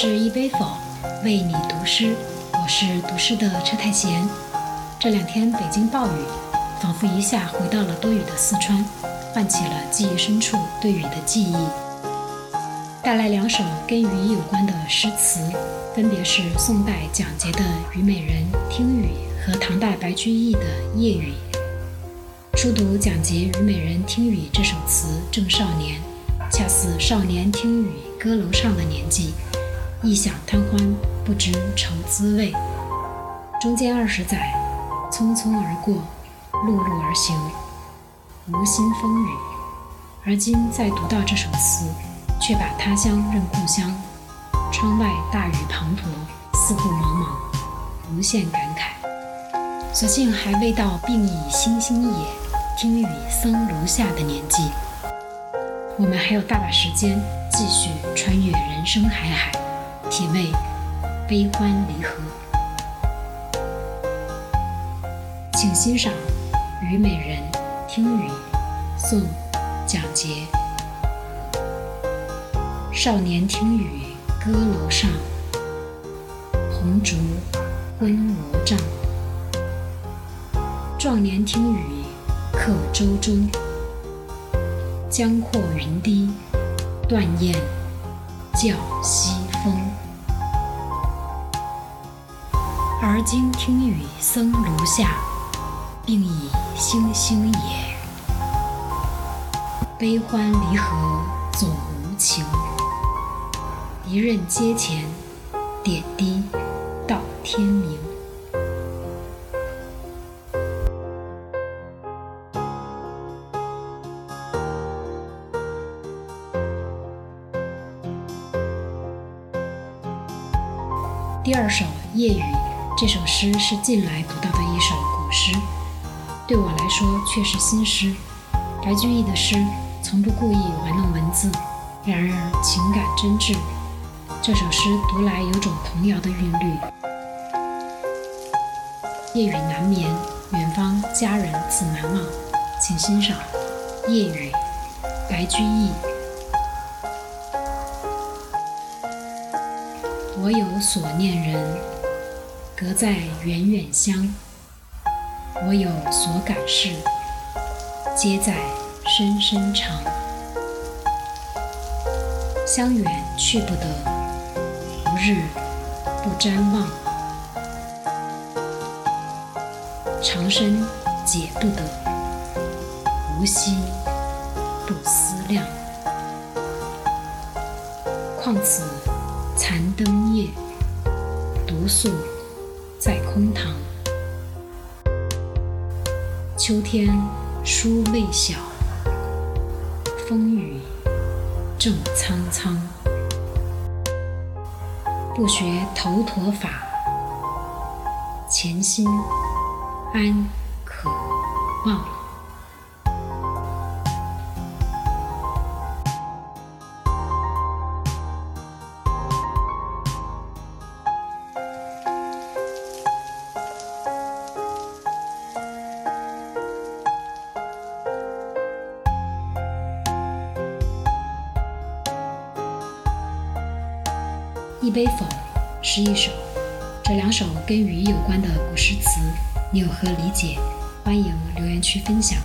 是一杯否，为你读诗。我是读诗的车太贤。这两天北京暴雨，仿佛一下回到了多雨的四川，唤起了记忆深处对雨的记忆。带来两首跟雨有关的诗词，分别是宋代蒋捷的《虞美人·听雨》和唐代白居易的《夜雨》。初读蒋捷《虞美人·听雨》这首词正少年，恰似少年听雨歌楼上的年纪。异想贪欢，不知愁滋味。中间二十载，匆匆而过，碌碌而行，无心风雨。而今再读到这首词，却把他乡认故乡，窗外大雨滂沱，四顾茫茫，无限感慨。所幸还未到病已星星也，听雨僧庐下的年纪，我们还有大把时间继续穿越人生海海。体味悲欢离合，请欣赏《虞美人·听雨》，宋·蒋捷。少年听雨歌楼上，红烛昏罗帐。壮年听雨客舟中，江阔云低，断雁叫西风。而今听雨僧庐下，病已星星也。悲欢离合总无情，一任阶前，点滴到天明。第二首《夜雨》。这首诗是近来读到的一首古诗，对我来说却是新诗。白居易的诗从不故意玩弄文字，然而情感真挚。这首诗读来有种童谣的韵律。夜雨难眠，远方佳人自难忘。请欣赏《夜雨》，白居易。我有所念人。隔在远远乡，我有所感事，皆在深深长。乡远去不得，无日不瞻望。长生解不得，无息不思量。况此残灯夜，独宿。在空堂，秋天书未晓，风雨正苍苍。不学头陀法，潜心安可望？一杯否是一首，这两首跟雨有关的古诗词，你有何理解？欢迎留言区分享。